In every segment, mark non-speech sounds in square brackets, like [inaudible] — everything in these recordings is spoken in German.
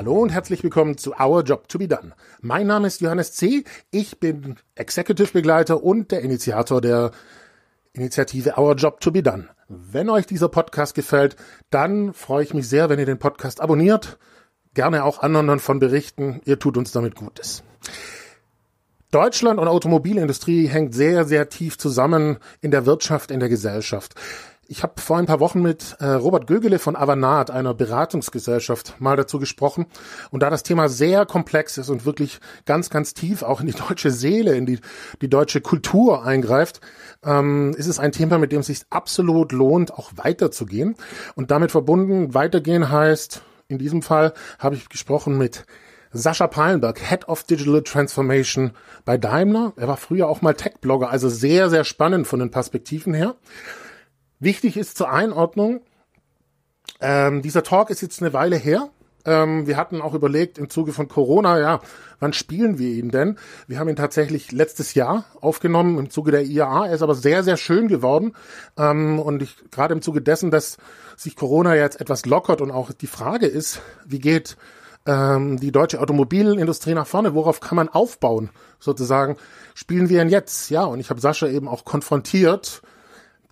Hallo und herzlich willkommen zu Our Job to be Done. Mein Name ist Johannes C. Ich bin Executive Begleiter und der Initiator der Initiative Our Job to be Done. Wenn euch dieser Podcast gefällt, dann freue ich mich sehr, wenn ihr den Podcast abonniert. Gerne auch anderen davon berichten. Ihr tut uns damit Gutes. Deutschland und Automobilindustrie hängt sehr, sehr tief zusammen in der Wirtschaft, in der Gesellschaft. Ich habe vor ein paar Wochen mit äh, Robert Gögele von Avanat, einer Beratungsgesellschaft, mal dazu gesprochen. Und da das Thema sehr komplex ist und wirklich ganz, ganz tief auch in die deutsche Seele, in die, die deutsche Kultur eingreift, ähm, ist es ein Thema, mit dem es sich absolut lohnt, auch weiterzugehen. Und damit verbunden, weitergehen heißt, in diesem Fall habe ich gesprochen mit Sascha Peilenberg, Head of Digital Transformation bei Daimler. Er war früher auch mal Tech-Blogger, also sehr, sehr spannend von den Perspektiven her. Wichtig ist zur Einordnung, ähm, dieser Talk ist jetzt eine Weile her. Ähm, wir hatten auch überlegt im Zuge von Corona, ja, wann spielen wir ihn denn? Wir haben ihn tatsächlich letztes Jahr aufgenommen im Zuge der IAA. Er ist aber sehr, sehr schön geworden. Ähm, und ich gerade im Zuge dessen, dass sich Corona jetzt etwas lockert und auch die Frage ist, wie geht ähm, die deutsche Automobilindustrie nach vorne? Worauf kann man aufbauen? Sozusagen spielen wir ihn jetzt? Ja, und ich habe Sascha eben auch konfrontiert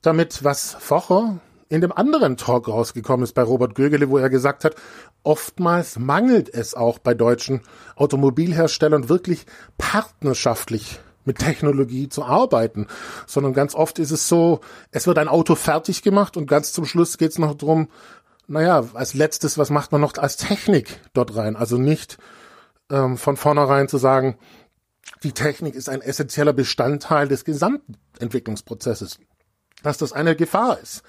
damit, was Focher in dem anderen Talk rausgekommen ist bei Robert Gögele, wo er gesagt hat, oftmals mangelt es auch bei deutschen Automobilherstellern wirklich partnerschaftlich mit Technologie zu arbeiten, sondern ganz oft ist es so, es wird ein Auto fertig gemacht und ganz zum Schluss geht es noch drum, naja, als letztes, was macht man noch als Technik dort rein? Also nicht ähm, von vornherein zu sagen, die Technik ist ein essentieller Bestandteil des Gesamtentwicklungsprozesses dass das eine Gefahr ist.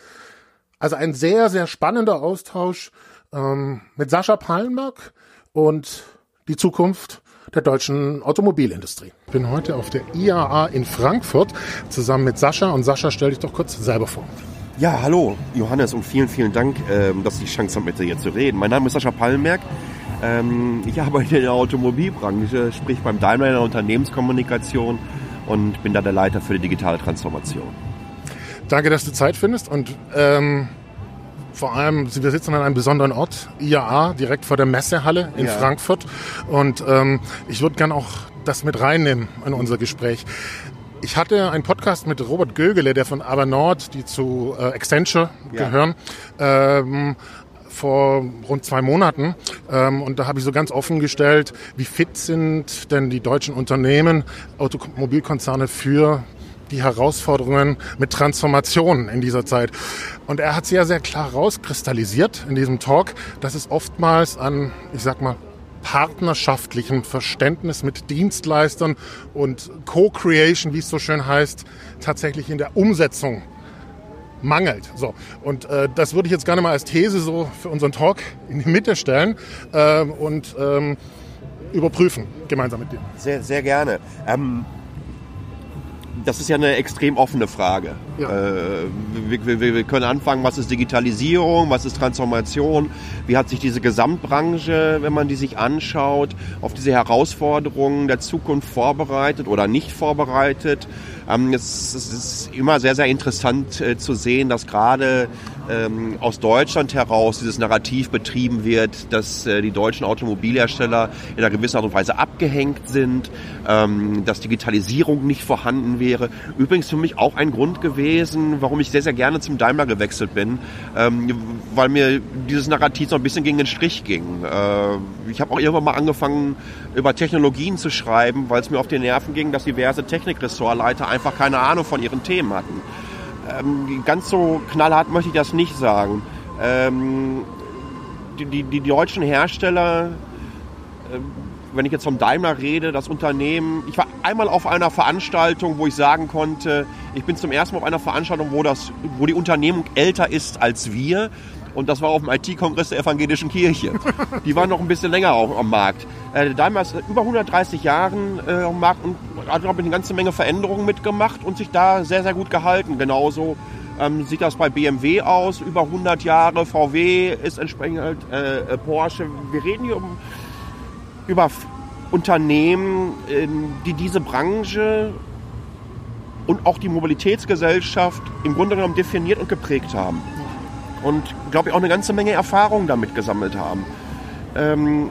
Also ein sehr, sehr spannender Austausch ähm, mit Sascha Pallenberg und die Zukunft der deutschen Automobilindustrie. Ich bin heute auf der IAA in Frankfurt zusammen mit Sascha und Sascha, stell dich doch kurz selber vor. Ja, hallo Johannes und vielen, vielen Dank, ähm, dass ich die Chance habe, mit dir hier zu reden. Mein Name ist Sascha Pallenberg. Ähm, ich arbeite in der Automobilbranche, sprich beim Daimler in der Unternehmenskommunikation und bin da der Leiter für die digitale Transformation. Danke, dass du Zeit findest und ähm, vor allem, wir sitzen an einem besonderen Ort, IAA, direkt vor der Messehalle in ja. Frankfurt. Und ähm, ich würde gerne auch das mit reinnehmen in unser Gespräch. Ich hatte einen Podcast mit Robert Gögele, der von Avernord, die zu äh, Accenture ja. gehören, ähm, vor rund zwei Monaten. Ähm, und da habe ich so ganz offen gestellt, wie fit sind denn die deutschen Unternehmen, Automobilkonzerne für die Herausforderungen mit Transformationen in dieser Zeit. Und er hat sehr, sehr klar rauskristallisiert in diesem Talk, dass es oftmals an, ich sag mal, partnerschaftlichem Verständnis mit Dienstleistern und Co-Creation, wie es so schön heißt, tatsächlich in der Umsetzung mangelt. So und äh, das würde ich jetzt gerne mal als These so für unseren Talk in die Mitte stellen äh, und ähm, überprüfen gemeinsam mit dir. Sehr, sehr gerne. Ähm das ist ja eine extrem offene Frage. Ja. Äh, wir, wir, wir, können anfangen, was ist Digitalisierung, was ist Transformation, wie hat sich diese Gesamtbranche, wenn man die sich anschaut, auf diese Herausforderungen der Zukunft vorbereitet oder nicht vorbereitet. Ähm, es, es, ist immer sehr, sehr interessant äh, zu sehen, dass gerade ähm, aus Deutschland heraus dieses Narrativ betrieben wird, dass äh, die deutschen Automobilhersteller in einer gewissen Art und Weise abgehängt sind, ähm, dass Digitalisierung nicht vorhanden wäre. Übrigens für mich auch ein Grund gewesen, warum ich sehr, sehr gerne zum Daimler gewechselt bin, ähm, weil mir dieses Narrativ so ein bisschen gegen den Strich ging. Äh, ich habe auch irgendwann mal angefangen, über Technologien zu schreiben, weil es mir auf die Nerven ging, dass diverse Technikressortleiter einfach keine Ahnung von ihren Themen hatten. Ähm, ganz so knallhart möchte ich das nicht sagen. Ähm, die, die, die, deutschen Hersteller, äh, wenn ich jetzt vom Daimler rede, das Unternehmen, ich war einmal auf einer Veranstaltung, wo ich sagen konnte, ich bin zum ersten Mal auf einer Veranstaltung, wo, das, wo die Unternehmung älter ist als wir und das war auf dem IT-Kongress der Evangelischen Kirche. Die waren noch ein bisschen länger auf, am Markt. Äh, Daimler ist über 130 Jahren äh, am Markt und hat, glaube ich, eine ganze Menge Veränderungen mitgemacht und sich da sehr, sehr gut gehalten. Genauso ähm, sieht das bei BMW aus, über 100 Jahre. VW ist entsprechend halt, äh, Porsche. Wir reden hier um, über Unternehmen, die diese Branche und auch die Mobilitätsgesellschaft im Grunde genommen definiert und geprägt haben und glaube ich auch eine ganze Menge Erfahrung damit gesammelt haben. Ähm,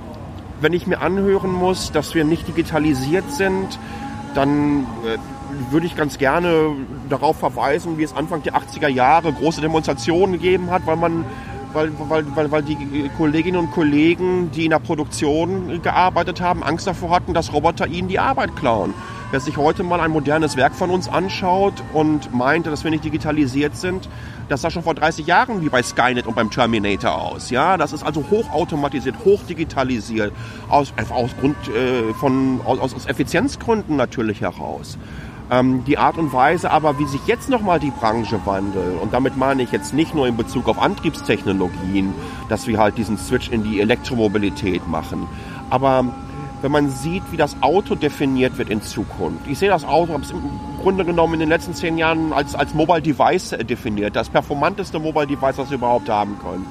wenn ich mir anhören muss, dass wir nicht digitalisiert sind, dann äh, würde ich ganz gerne darauf verweisen, wie es Anfang der 80er Jahre große Demonstrationen gegeben hat, weil man weil, weil, weil, weil die Kolleginnen und Kollegen, die in der Produktion gearbeitet haben, Angst davor hatten, dass Roboter ihnen die Arbeit klauen. Wer sich heute mal ein modernes Werk von uns anschaut und meinte, dass wir nicht digitalisiert sind, das sah schon vor 30 Jahren wie bei Skynet und beim Terminator aus. Ja, das ist also hochautomatisiert, hochdigitalisiert, aus, einfach aus Grund äh, von aus, aus Effizienzgründen natürlich heraus. Ähm, die Art und Weise aber, wie sich jetzt nochmal die Branche wandelt, und damit meine ich jetzt nicht nur in Bezug auf Antriebstechnologien, dass wir halt diesen Switch in die Elektromobilität machen, aber wenn man sieht, wie das Auto definiert wird in Zukunft. Ich sehe das Auto, habe es im Grunde genommen in den letzten zehn Jahren als, als Mobile Device definiert, das performanteste Mobile Device, was wir überhaupt haben können.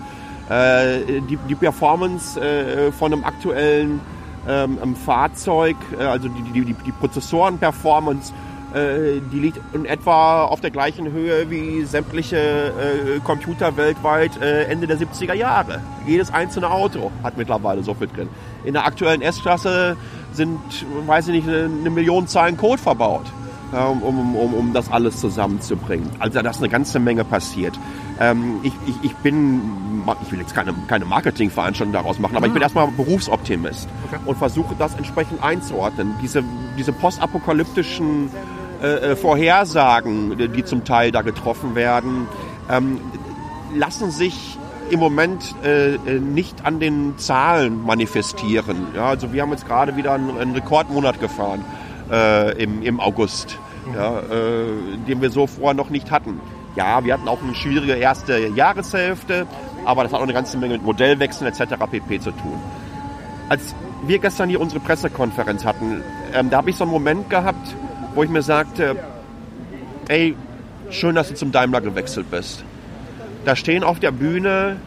Äh, die, die Performance äh, von einem aktuellen ähm, Fahrzeug, äh, also die, die, die Prozessoren-Performance äh, die liegt in etwa auf der gleichen Höhe wie sämtliche äh, Computer weltweit äh, Ende der 70er Jahre. Jedes einzelne Auto hat mittlerweile so viel drin. In der aktuellen S-Klasse sind, weiß ich nicht, eine Million Zeilen Code verbaut, um, um, um, um das alles zusammenzubringen. Also da ist eine ganze Menge passiert. Ähm, ich, ich, ich bin, ich will jetzt keine, keine Marketingveranstaltung daraus machen, aber ah. ich bin erstmal Berufsoptimist okay. und versuche das entsprechend einzuordnen. Diese, diese postapokalyptischen äh, äh, Vorhersagen, die zum Teil da getroffen werden, ähm, lassen sich im Moment äh, äh, nicht an den Zahlen manifestieren. Ja, also wir haben jetzt gerade wieder einen, einen Rekordmonat gefahren äh, im, im August, ja, äh, den wir so vorher noch nicht hatten. Ja, wir hatten auch eine schwierige erste Jahreshälfte, aber das hat auch eine ganze Menge mit Modellwechseln etc. pp. zu tun. Als wir gestern hier unsere Pressekonferenz hatten, ähm, da habe ich so einen Moment gehabt, wo ich mir sagte, ey, schön, dass du zum Daimler gewechselt bist. Da stehen auf der Bühne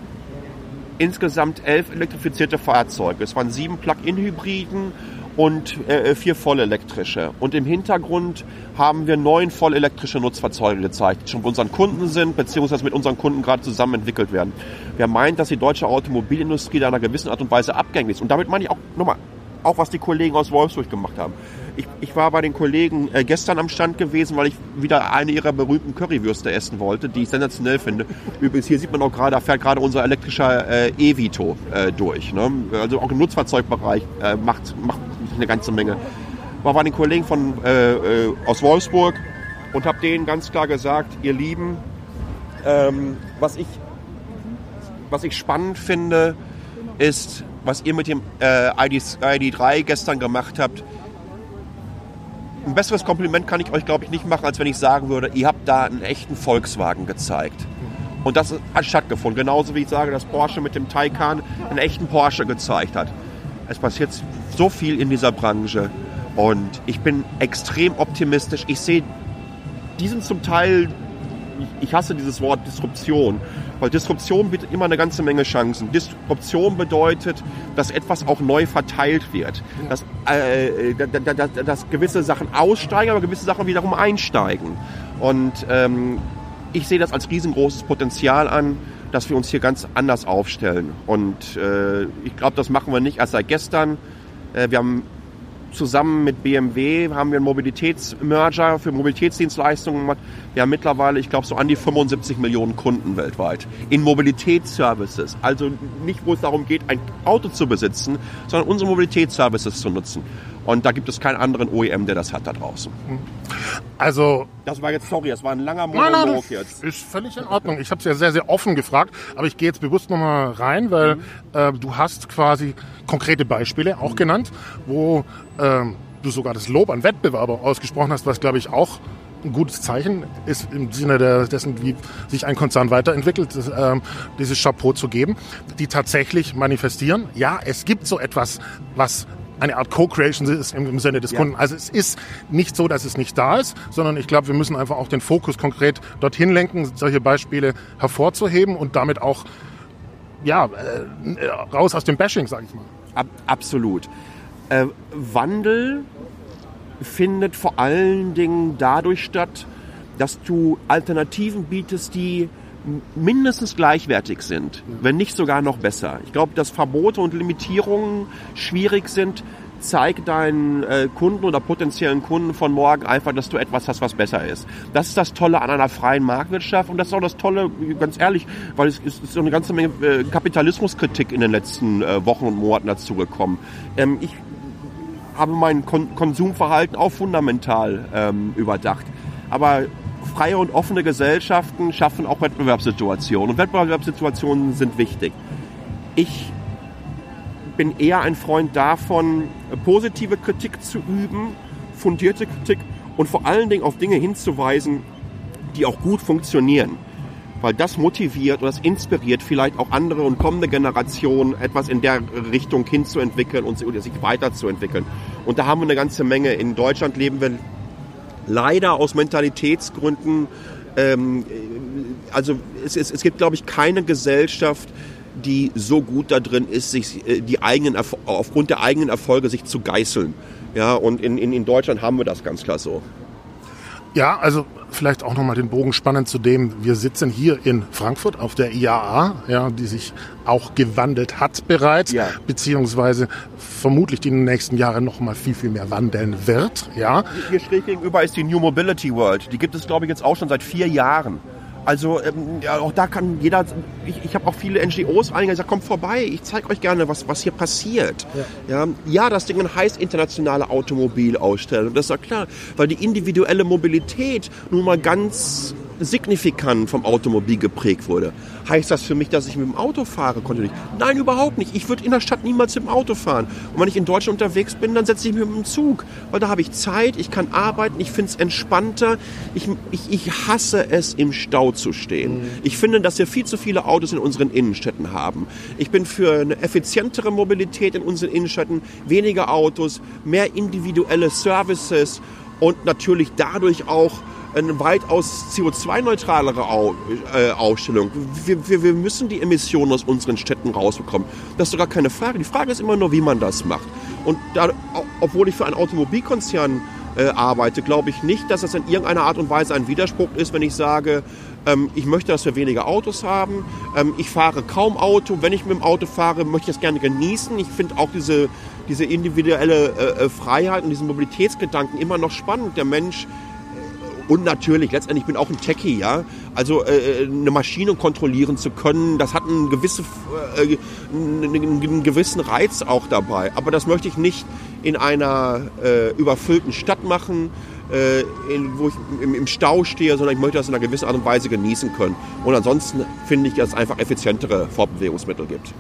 insgesamt elf elektrifizierte Fahrzeuge. Es waren sieben Plug-in-Hybriden und äh, vier vollelektrische. Und im Hintergrund haben wir neun vollelektrische Nutzfahrzeuge gezeigt, die schon bei unseren Kunden sind, beziehungsweise mit unseren Kunden gerade zusammen entwickelt werden. Wer meint, dass die deutsche Automobilindustrie da in einer gewissen Art und Weise abgängig ist. Und damit meine ich auch, nochmal, auch was die Kollegen aus Wolfsburg gemacht haben. Ich, ich war bei den Kollegen äh, gestern am Stand gewesen, weil ich wieder eine ihrer berühmten Currywürste essen wollte, die ich sensationell finde. Übrigens, hier sieht man auch gerade, da fährt gerade unser elektrischer äh, E-Vito äh, durch. Ne? Also auch im Nutzfahrzeugbereich äh, macht, macht eine ganze Menge. War bei den Kollegen von, äh, äh, aus Wolfsburg und habe denen ganz klar gesagt, ihr Lieben, ähm, was, ich, was ich spannend finde, ist, was ihr mit dem äh, ID, ID3 gestern gemacht habt, ein besseres Kompliment kann ich euch, glaube ich, nicht machen, als wenn ich sagen würde, ihr habt da einen echten Volkswagen gezeigt. Und das hat stattgefunden. Genauso wie ich sage, dass Porsche mit dem Taycan einen echten Porsche gezeigt hat. Es passiert so viel in dieser Branche und ich bin extrem optimistisch. Ich sehe diesen zum Teil, ich hasse dieses Wort Disruption, weil Disruption bietet immer eine ganze Menge Chancen. Disruption bedeutet, dass etwas auch neu verteilt wird. Dass, äh, dass, dass gewisse Sachen aussteigen, aber gewisse Sachen wiederum einsteigen. Und ähm, ich sehe das als riesengroßes Potenzial an, dass wir uns hier ganz anders aufstellen. Und äh, ich glaube, das machen wir nicht erst seit gestern. Äh, wir haben zusammen mit BMW haben wir einen Mobilitätsmerger für Mobilitätsdienstleistungen gemacht. Wir haben mittlerweile, ich glaube, so an die 75 Millionen Kunden weltweit in Mobilitätsservices. Also nicht, wo es darum geht, ein Auto zu besitzen, sondern unsere Mobilitätsservices zu nutzen. Und da gibt es keinen anderen OEM, der das hat da draußen. Also. Das war jetzt, sorry, das war ein langer Monolog nein, nein, jetzt. Ist völlig in Ordnung. Ich habe es ja sehr, sehr offen gefragt, aber ich gehe jetzt bewusst nochmal rein, weil mhm. äh, du hast quasi konkrete Beispiele auch mhm. genannt, wo äh, du sogar das Lob an Wettbewerber ausgesprochen hast, was glaube ich auch ein gutes Zeichen ist im Sinne der, dessen, wie sich ein Konzern weiterentwickelt, äh, dieses Chapeau zu geben, die tatsächlich manifestieren. Ja, es gibt so etwas, was eine Art Co-Creation ist im, Sinne des ja. Kunden. Also es ist nicht so, dass es nicht da ist, sondern ich glaube, wir müssen einfach auch den Fokus konkret dorthin lenken, solche Beispiele hervorzuheben und damit auch ja, äh, raus aus dem Bashing, sage ich mal. Ab, absolut. Äh, Wandel findet vor allen Dingen dadurch statt, dass du Alternativen bietest, die mindestens gleichwertig sind, ja. wenn nicht sogar noch besser. Ich glaube, dass Verbote und Limitierungen schwierig sind, zeig deinen äh, Kunden oder potenziellen Kunden von morgen einfach, dass du etwas hast, was besser ist. Das ist das Tolle an einer freien Marktwirtschaft und das ist auch das Tolle, ganz ehrlich, weil es ist so eine ganze Menge äh, Kapitalismuskritik in den letzten äh, Wochen und Monaten dazu gekommen. Ähm, ich habe mein Kon Konsumverhalten auch fundamental ähm, überdacht. Aber freie und offene Gesellschaften schaffen auch Wettbewerbssituationen und Wettbewerbssituationen sind wichtig. Ich bin eher ein Freund davon, positive Kritik zu üben, fundierte Kritik und vor allen Dingen auf Dinge hinzuweisen, die auch gut funktionieren. Weil das motiviert und das inspiriert vielleicht auch andere und kommende Generationen, etwas in der Richtung hinzuentwickeln und sich weiterzuentwickeln. Und da haben wir eine ganze Menge. In Deutschland leben wir leider aus Mentalitätsgründen, ähm, also es, es, es gibt, glaube ich, keine Gesellschaft, die so gut da drin ist, sich äh, die eigenen aufgrund der eigenen Erfolge sich zu geißeln. Ja, und in, in, in Deutschland haben wir das ganz klar so. Ja, also vielleicht auch nochmal den Bogen spannend zu dem, wir sitzen hier in Frankfurt auf der IAA, ja, die sich auch gewandelt hat bereits, ja. beziehungsweise vermutlich die in den nächsten Jahren nochmal viel, viel mehr wandeln wird. Ja. Hier schräg gegenüber ist die New Mobility World. Die gibt es, glaube ich, jetzt auch schon seit vier Jahren. Also ähm, ja, auch da kann jeder, ich, ich habe auch viele NGOs eingegangen, gesagt, kommt vorbei, ich zeige euch gerne, was, was hier passiert. Ja. ja. Ja, das Ding heißt internationale Automobilausstellung, das ist ja klar, weil die individuelle Mobilität nun mal ganz signifikant vom Automobil geprägt wurde. Heißt das für mich, dass ich mit dem Auto fahre kontinuierlich? Nein, überhaupt nicht. Ich würde in der Stadt niemals mit dem Auto fahren. Und wenn ich in Deutschland unterwegs bin, dann setze ich mich mit dem Zug. Weil da habe ich Zeit, ich kann arbeiten, ich finde es entspannter. Ich, ich, ich hasse es, im Stau zu stehen. Mhm. Ich finde, dass wir viel zu viele Autos in unseren Innenstädten haben. Ich bin für eine effizientere Mobilität in unseren Innenstädten, weniger Autos, mehr individuelle Services und natürlich dadurch auch eine weitaus CO2-neutralere äh, Ausstellung. Wir, wir, wir müssen die Emissionen aus unseren Städten rausbekommen. Das ist sogar keine Frage. Die Frage ist immer nur, wie man das macht. Und da, obwohl ich für einen Automobilkonzern äh, arbeite, glaube ich nicht, dass das in irgendeiner Art und Weise ein Widerspruch ist, wenn ich sage, ähm, ich möchte, dass wir weniger Autos haben. Ähm, ich fahre kaum Auto. Wenn ich mit dem Auto fahre, möchte ich es gerne genießen. Ich finde auch diese, diese individuelle äh, äh Freiheit und diesen Mobilitätsgedanken immer noch spannend. Der Mensch und natürlich, letztendlich bin ich auch ein Techie, ja. Also äh, eine Maschine kontrollieren zu können, das hat einen, gewisse, äh, einen, einen, gewissen Reiz auch dabei. Aber das möchte ich nicht in einer äh, überfüllten Stadt machen, äh, in, wo ich im, im, Stau stehe, sondern ich möchte das in einer gewissen Art und Weise genießen können. Und ansonsten finde ich, dass es einfach effizientere Fortbewegungsmittel gibt.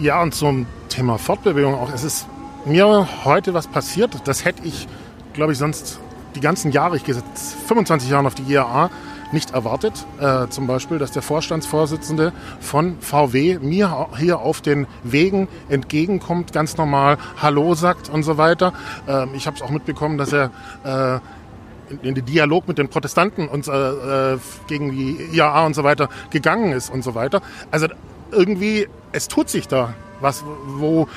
Ja, und zum Thema Fortbewegung auch. Es ist mir heute was passiert, das hätte ich, glaube ich, sonst die ganzen Jahre, ich gehe seit 25 Jahren auf die IAA, nicht erwartet. Äh, zum Beispiel, dass der Vorstandsvorsitzende von VW mir hier auf den Wegen entgegenkommt, ganz normal Hallo sagt und so weiter. Äh, ich habe es auch mitbekommen, dass er äh, in den Dialog mit den Protestanten und äh, äh, gegen die IAA und so weiter gegangen ist und so weiter. Also irgendwie, es tut sich da was, wo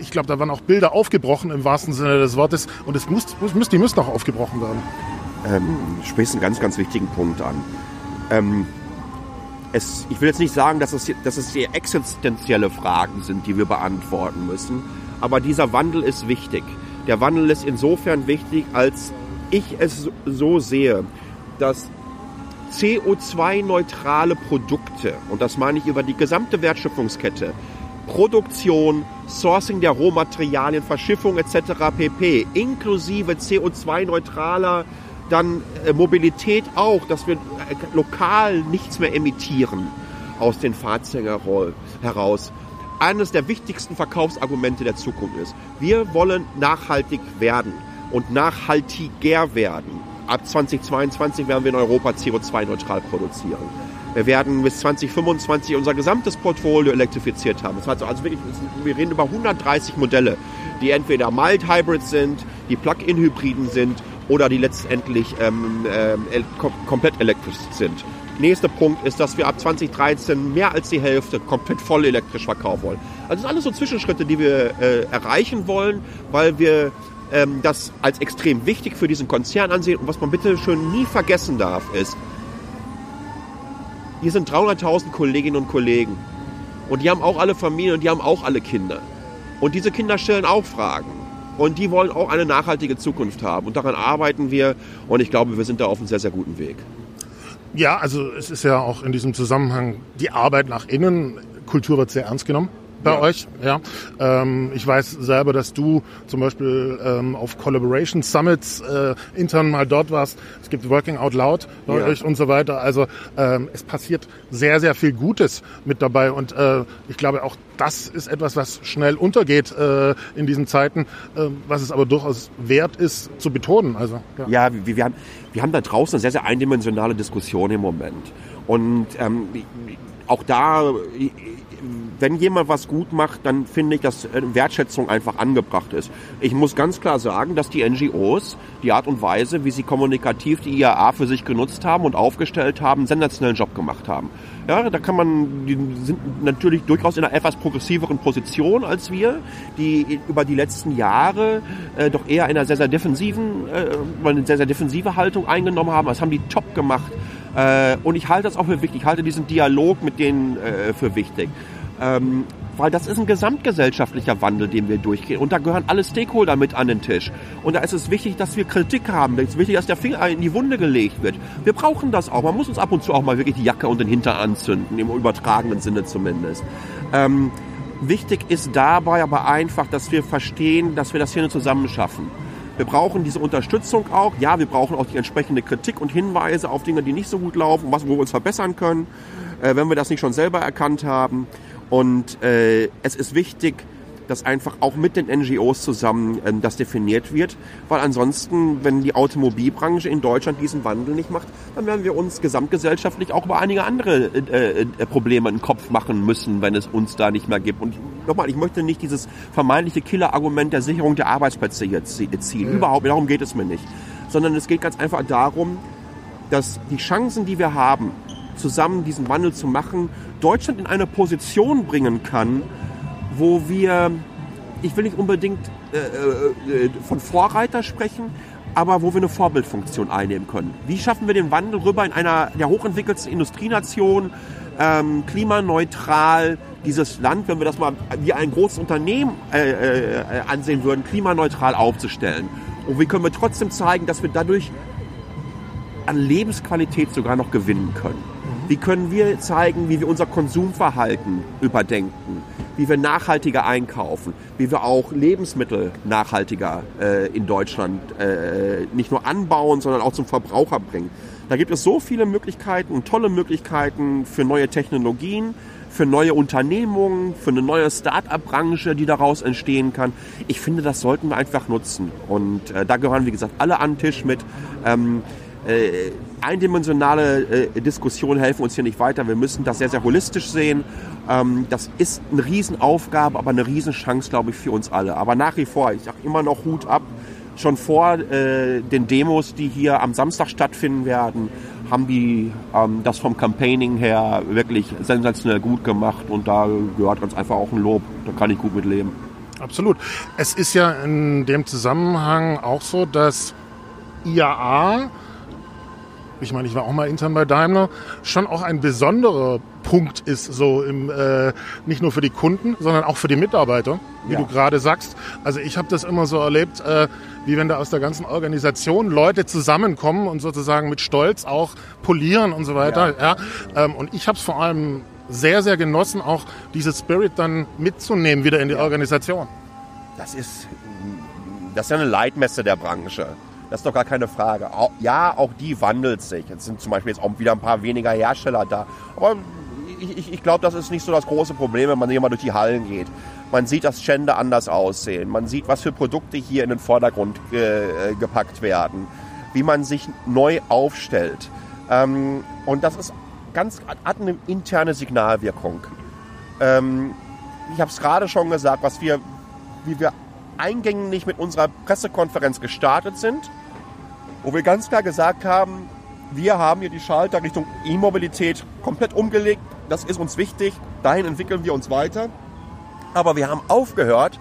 ich glaube, da waren auch Bilder aufgebrochen im wahrsten Sinne des Wortes und es muss, muss, die müssen auch aufgebrochen werden. Ähm, du sprichst einen ganz, ganz wichtigen Punkt an. Ähm, es, ich will jetzt nicht sagen, dass es, dass es sehr existenzielle Fragen sind, die wir beantworten müssen, aber dieser Wandel ist wichtig. Der Wandel ist insofern wichtig, als ich es so sehe, dass CO2-neutrale Produkte, und das meine ich über die gesamte Wertschöpfungskette, Produktion, Sourcing der Rohmaterialien, Verschiffung etc. pp. inklusive CO2-neutraler dann äh, Mobilität auch, dass wir äh, lokal nichts mehr emittieren aus den Fahrzeugen heraus. Eines der wichtigsten Verkaufsargumente der Zukunft ist, wir wollen nachhaltig werden und nachhaltiger werden. Ab 2022 werden wir in Europa CO2-neutral produzieren. Wir werden bis 2025 unser gesamtes Portfolio elektrifiziert haben. Das heißt also wirklich, wir reden über 130 Modelle, die entweder Mild Hybrid sind, die Plug-in-Hybriden sind oder die letztendlich ähm, äh, komplett elektrisch sind. Nächster Punkt ist, dass wir ab 2013 mehr als die Hälfte komplett voll elektrisch verkaufen wollen. Also das sind alles so Zwischenschritte, die wir äh, erreichen wollen, weil wir ähm, das als extrem wichtig für diesen Konzern ansehen. Und was man bitte schön nie vergessen darf, ist, hier sind 300.000 Kolleginnen und Kollegen. Und die haben auch alle Familien und die haben auch alle Kinder. Und diese Kinder stellen auch Fragen. Und die wollen auch eine nachhaltige Zukunft haben. Und daran arbeiten wir. Und ich glaube, wir sind da auf einem sehr, sehr guten Weg. Ja, also es ist ja auch in diesem Zusammenhang die Arbeit nach innen. Kultur wird sehr ernst genommen bei ja. euch. Ja. Ähm, ich weiß selber, dass du zum Beispiel ähm, auf Collaboration Summits äh, intern mal dort warst. Es gibt Working Out Loud bei ja. euch und so weiter. Also ähm, es passiert sehr, sehr viel Gutes mit dabei und äh, ich glaube auch das ist etwas, was schnell untergeht äh, in diesen Zeiten, äh, was es aber durchaus wert ist zu betonen. Also ja, ja wir, wir, haben, wir haben da draußen eine sehr, sehr eindimensionale Diskussion im Moment. Und ähm, auch da wenn jemand was gut macht, dann finde ich, dass äh, Wertschätzung einfach angebracht ist. Ich muss ganz klar sagen, dass die NGOs die Art und Weise, wie sie kommunikativ die IAA für sich genutzt haben und aufgestellt haben, einen sensationellen Job gemacht haben. Ja, da kann man, die sind natürlich durchaus in einer etwas progressiveren Position als wir, die über die letzten Jahre äh, doch eher einer sehr, sehr defensiven, äh, eine sehr, sehr defensive Haltung eingenommen haben. Das haben die top gemacht. Äh, und ich halte das auch für wichtig. Ich halte diesen Dialog mit denen äh, für wichtig. Ähm, weil das ist ein gesamtgesellschaftlicher Wandel, den wir durchgehen. Und da gehören alle Stakeholder mit an den Tisch. Und da ist es wichtig, dass wir Kritik haben. Es ist wichtig, dass der Finger in die Wunde gelegt wird. Wir brauchen das auch. Man muss uns ab und zu auch mal wirklich die Jacke und den Hinter anzünden, im übertragenen Sinne zumindest. Ähm, wichtig ist dabei aber einfach, dass wir verstehen, dass wir das hier zusammen schaffen. Wir brauchen diese Unterstützung auch. Ja, wir brauchen auch die entsprechende Kritik und Hinweise auf Dinge, die nicht so gut laufen, was, wo wir uns verbessern können, äh, wenn wir das nicht schon selber erkannt haben. Und äh, es ist wichtig, dass einfach auch mit den NGOs zusammen ähm, das definiert wird, weil ansonsten, wenn die Automobilbranche in Deutschland diesen Wandel nicht macht, dann werden wir uns gesamtgesellschaftlich auch über einige andere äh, äh, Probleme in den Kopf machen müssen, wenn es uns da nicht mehr gibt. Und nochmal, ich möchte nicht dieses vermeintliche Killer-Argument der Sicherung der Arbeitsplätze jetzt ziehen. Mhm. Überhaupt, darum geht es mir nicht. Sondern es geht ganz einfach darum, dass die Chancen, die wir haben, zusammen diesen Wandel zu machen, Deutschland in eine Position bringen kann, wo wir, ich will nicht unbedingt äh, äh, von Vorreiter sprechen, aber wo wir eine Vorbildfunktion einnehmen können. Wie schaffen wir den Wandel rüber in einer der hochentwickelsten Industrienation, ähm, klimaneutral, dieses Land, wenn wir das mal wie ein großes Unternehmen äh, äh, ansehen würden, klimaneutral aufzustellen. Und wie können wir trotzdem zeigen, dass wir dadurch an Lebensqualität sogar noch gewinnen können? Wie können wir zeigen, wie wir unser Konsumverhalten überdenken? Wie wir nachhaltiger einkaufen? Wie wir auch Lebensmittel nachhaltiger äh, in Deutschland äh, nicht nur anbauen, sondern auch zum Verbraucher bringen? Da gibt es so viele Möglichkeiten und tolle Möglichkeiten für neue Technologien, für neue Unternehmungen, für eine neue Start-up-Branche, die daraus entstehen kann. Ich finde, das sollten wir einfach nutzen. Und äh, da gehören, wie gesagt, alle an den Tisch mit. Ähm, äh, eindimensionale äh, Diskussionen helfen uns hier nicht weiter. Wir müssen das sehr, sehr holistisch sehen. Ähm, das ist eine Riesenaufgabe, aber eine Riesenchance, glaube ich, für uns alle. Aber nach wie vor, ich sage immer noch Hut ab. Schon vor äh, den Demos, die hier am Samstag stattfinden werden, haben die ähm, das vom Campaigning her wirklich sensationell gut gemacht und da gehört ganz einfach auch ein Lob. Da kann ich gut mit leben. Absolut. Es ist ja in dem Zusammenhang auch so, dass IAA ich meine, ich war auch mal intern bei Daimler, schon auch ein besonderer Punkt ist, so im, äh, nicht nur für die Kunden, sondern auch für die Mitarbeiter, wie ja. du gerade sagst. Also ich habe das immer so erlebt, äh, wie wenn da aus der ganzen Organisation Leute zusammenkommen und sozusagen mit Stolz auch polieren und so weiter. Ja. ja. Ähm, und ich habe es vor allem sehr, sehr genossen, auch dieses Spirit dann mitzunehmen wieder in die ja. Organisation. Das ist, das ist ja eine Leitmesse der Branche. Das ist doch gar keine Frage. Ja, auch die wandelt sich. Jetzt sind zum Beispiel jetzt auch wieder ein paar weniger Hersteller da. Aber ich, ich, ich glaube, das ist nicht so das große Problem, wenn man hier mal durch die Hallen geht. Man sieht, dass Stände anders aussehen. Man sieht, was für Produkte hier in den Vordergrund äh, gepackt werden. Wie man sich neu aufstellt. Ähm, und das ist ganz, hat eine interne Signalwirkung. Ähm, ich habe es gerade schon gesagt, was wir, wie wir eingängig mit unserer Pressekonferenz gestartet sind wo wir ganz klar gesagt haben, wir haben hier die Schalter Richtung E-Mobilität komplett umgelegt. Das ist uns wichtig. Dahin entwickeln wir uns weiter. Aber wir haben aufgehört,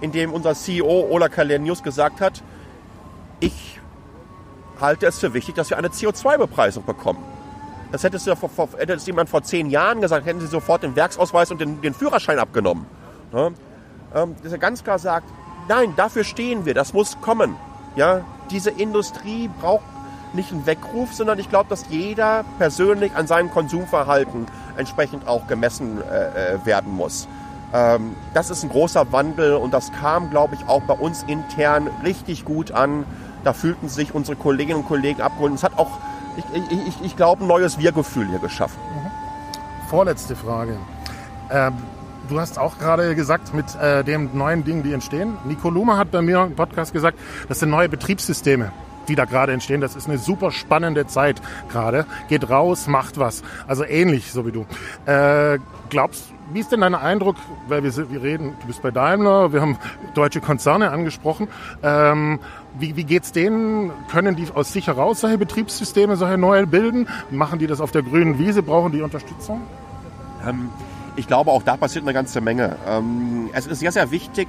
indem unser CEO Ola Kalenius gesagt hat, ich halte es für wichtig, dass wir eine CO2-Bepreisung bekommen. Das hätte das jemand vor zehn Jahren gesagt, hätten sie sofort den Werksausweis und den, den Führerschein abgenommen. Ja? Ähm, dass er ganz klar sagt, nein, dafür stehen wir, das muss kommen. Ja? Diese Industrie braucht nicht einen Weckruf, sondern ich glaube, dass jeder persönlich an seinem Konsumverhalten entsprechend auch gemessen äh, äh, werden muss. Ähm, das ist ein großer Wandel und das kam, glaube ich, auch bei uns intern richtig gut an. Da fühlten sich unsere Kolleginnen und Kollegen abgeholt. Es hat auch, ich, ich, ich glaube, ein neues Wir-Gefühl hier geschaffen. Mhm. Vorletzte Frage. Ähm, du hast auch gerade gesagt, mit äh, den neuen Dingen, die entstehen. Nico Luma hat bei mir im Podcast gesagt, das sind neue Betriebssysteme die da gerade entstehen. Das ist eine super spannende Zeit gerade. Geht raus, macht was. Also ähnlich, so wie du. Äh, glaubst, wie ist denn dein Eindruck, weil wir, wir reden, du bist bei Daimler, wir haben deutsche Konzerne angesprochen. Ähm, wie, wie geht's denen? Können die aus sich heraus solche Betriebssysteme, solche neue bilden? Machen die das auf der grünen Wiese? Brauchen die Unterstützung? Ähm, ich glaube, auch da passiert eine ganze Menge. Ähm, es ist sehr, sehr wichtig,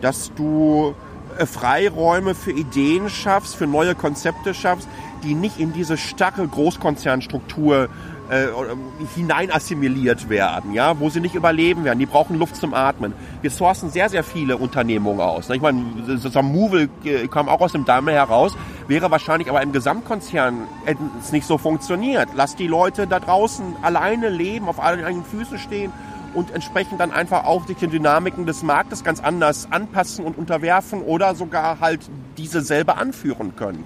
dass du äh, Freiräume für Ideen schaffst, für neue Konzepte schaffst, die nicht in diese starre Großkonzernstruktur äh, hinein assimiliert werden, ja, wo sie nicht überleben werden. Die brauchen Luft zum Atmen. Wir sourcen sehr, sehr viele Unternehmungen aus. Ich meine, so ein Movil äh, kam auch aus dem Daimler heraus, wäre wahrscheinlich aber im Gesamtkonzern es nicht so funktioniert. Lass die Leute da draußen alleine leben, auf eigenen Füßen stehen und entsprechend dann einfach auch sich den Dynamiken des Marktes ganz anders anpassen und unterwerfen oder sogar halt diese selber anführen können.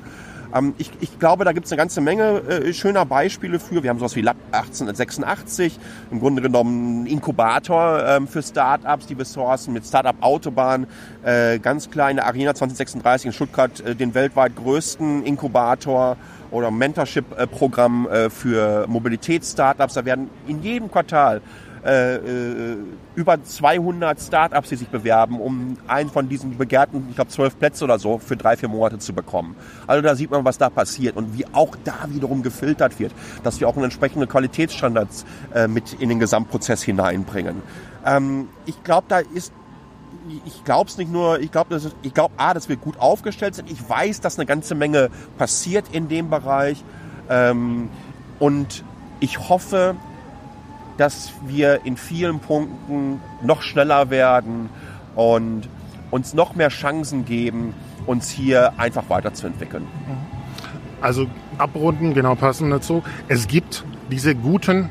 Ähm, ich, ich, glaube, da gibt es eine ganze Menge äh, schöner Beispiele für. Wir haben sowas wie Lab 1886, im Grunde genommen ein Inkubator ähm, für Startups, die wir sourcen mit Startup Autobahn, äh, ganz kleine Arena 2036 in Stuttgart, äh, den weltweit größten Inkubator oder Mentorship-Programm äh, für Mobilitätsstartups. Da werden in jedem Quartal äh, äh, über 200 Startups, die sich bewerben, um einen von diesen begehrten, ich glaube, zwölf Plätze oder so für drei, vier Monate zu bekommen. Also da sieht man, was da passiert und wie auch da wiederum gefiltert wird, dass wir auch entsprechende Qualitätsstandards äh, mit in den Gesamtprozess hineinbringen. Ähm, ich glaube, da ist ich glaube es nicht nur, ich glaube, ich A, dass wir gut aufgestellt sind. Ich weiß, dass eine ganze Menge passiert in dem Bereich. Ähm, und ich hoffe, dass wir in vielen Punkten noch schneller werden und uns noch mehr Chancen geben, uns hier einfach weiterzuentwickeln. Also abrunden, genau passend dazu. Es gibt diese guten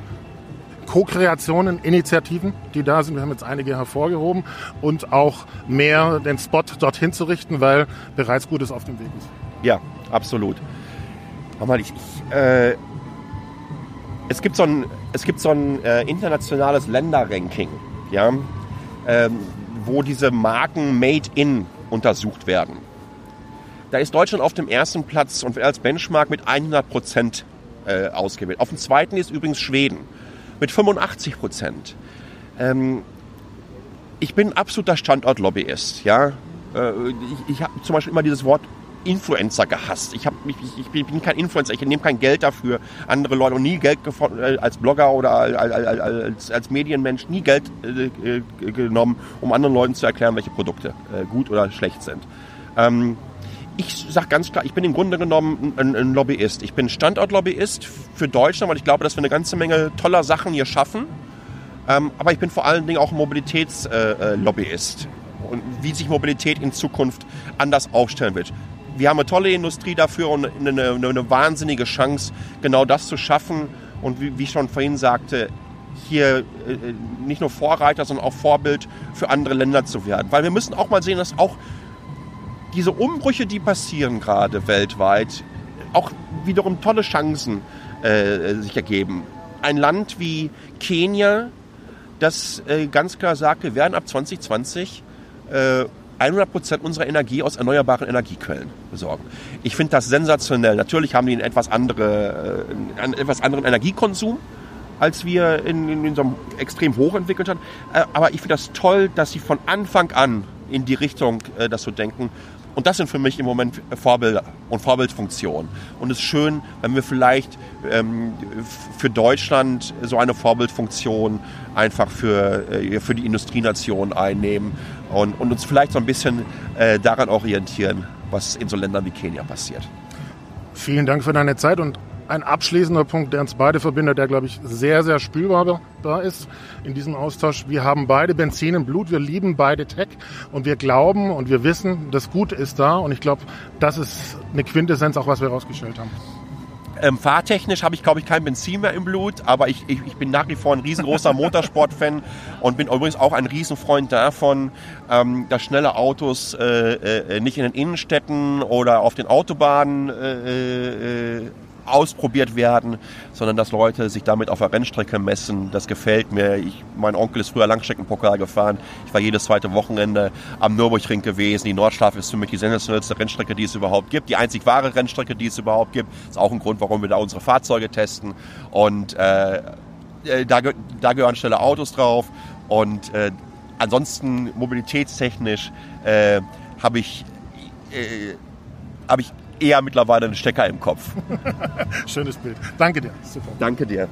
Co-Kreationen, Initiativen, die da sind. Wir haben jetzt einige hervorgehoben und auch mehr den Spot dorthin zu richten, weil bereits Gutes auf dem Weg ist. Ja, absolut. Ich, ich, äh, es gibt so ein, es gibt so ein äh, internationales Länderranking, ja, ähm, wo diese Marken Made in untersucht werden. Da ist Deutschland auf dem ersten Platz und als Benchmark mit 100 Prozent äh, ausgewählt. Auf dem zweiten ist übrigens Schweden mit 85 Prozent. Ähm, ich bin absoluter Standortlobbyist. Ja? Äh, ich ich habe zum Beispiel immer dieses Wort Influencer gehasst. Ich, hab, ich, ich, bin kein Influencer, ich nehme kein Geld dafür. Andere Leute und nie Geld äh, als Blogger oder als, als, Medienmensch, nie Geld äh, genommen, um anderen Leuten zu erklären, welche Produkte äh, gut oder schlecht sind. Ähm, ich sage ganz klar, ich bin im Grunde genommen ein, ein Lobbyist. Ich bin Standortlobbyist für Deutschland, weil ich glaube, dass wir eine ganze Menge toller Sachen hier schaffen. Ähm, aber ich bin vor allen Dingen auch Mobilitätslobbyist. Äh, und wie sich Mobilität in Zukunft anders aufstellen wird wir haben eine tolle Industrie dafür und eine, eine, eine wahnsinnige Chance, genau das zu schaffen. Und wie, wie ich schon vorhin sagte, hier äh, nicht nur Vorreiter, sondern auch Vorbild für andere Länder zu werden. Weil wir müssen auch mal sehen, dass auch diese Umbrüche, die passieren gerade weltweit, auch wiederum tolle Chancen äh, sich ergeben. Ein Land wie Kenia, das äh, ganz klar sagt, wir werden ab 2020 äh, 100 Prozent unserer Energie aus erneuerbaren Energiequellen besorgen. Ich finde das sensationell. Natürlich haben die einen etwas, andere, äh, einen etwas anderen Energiekonsum, als wir in, in, in so einem extrem hoch entwickelt haben. Äh, aber ich finde das toll, dass sie von Anfang an in die Richtung äh, das so denken. Und das sind für mich im Moment Vorbilder und Vorbildfunktionen. Und es ist schön, wenn wir vielleicht ähm, für Deutschland so eine Vorbildfunktion einfach für, äh, für die Industrienation einnehmen und, und, uns vielleicht so ein bisschen äh, daran orientieren, was in so Ländern wie Kenia passiert. Vielen Dank für deine Zeit und ein abschließender Punkt, der uns beide verbindet, der, glaube ich, sehr, sehr spürbar ist in diesem Austausch. Wir haben beide Benzin im Blut, wir lieben beide Tech und wir glauben und wir wissen, das Gute ist da und ich glaube, das ist eine Quintessenz auch, was wir herausgestellt haben. Ähm, fahrtechnisch habe ich, glaube ich, kein Benzin mehr im Blut, aber ich, ich, ich bin nach wie vor ein riesengroßer [laughs] Motorsport-Fan und bin übrigens auch ein Riesenfreund davon, ähm, dass schnelle Autos äh, äh, nicht in den Innenstädten oder auf den Autobahnen äh, äh ausprobiert werden, sondern dass Leute sich damit auf der Rennstrecke messen. Das gefällt mir. Ich, mein Onkel ist früher Langstreckenpokal gefahren. Ich war jedes zweite Wochenende am Nürburgring gewesen. Die Nordschleife ist für mich die sensationellste Rennstrecke, die es überhaupt gibt. Die einzig wahre Rennstrecke, die es überhaupt gibt. Das ist auch ein Grund, warum wir da unsere Fahrzeuge testen. Und äh, äh da, da gehören schnelle Autos drauf. Und äh, ansonsten mobilitätstechnisch äh, habe ich, äh, hab ich eher mittlerweile einen Stecker im Kopf. [laughs] Schönes Bild. Danke dir. Super. Danke dir.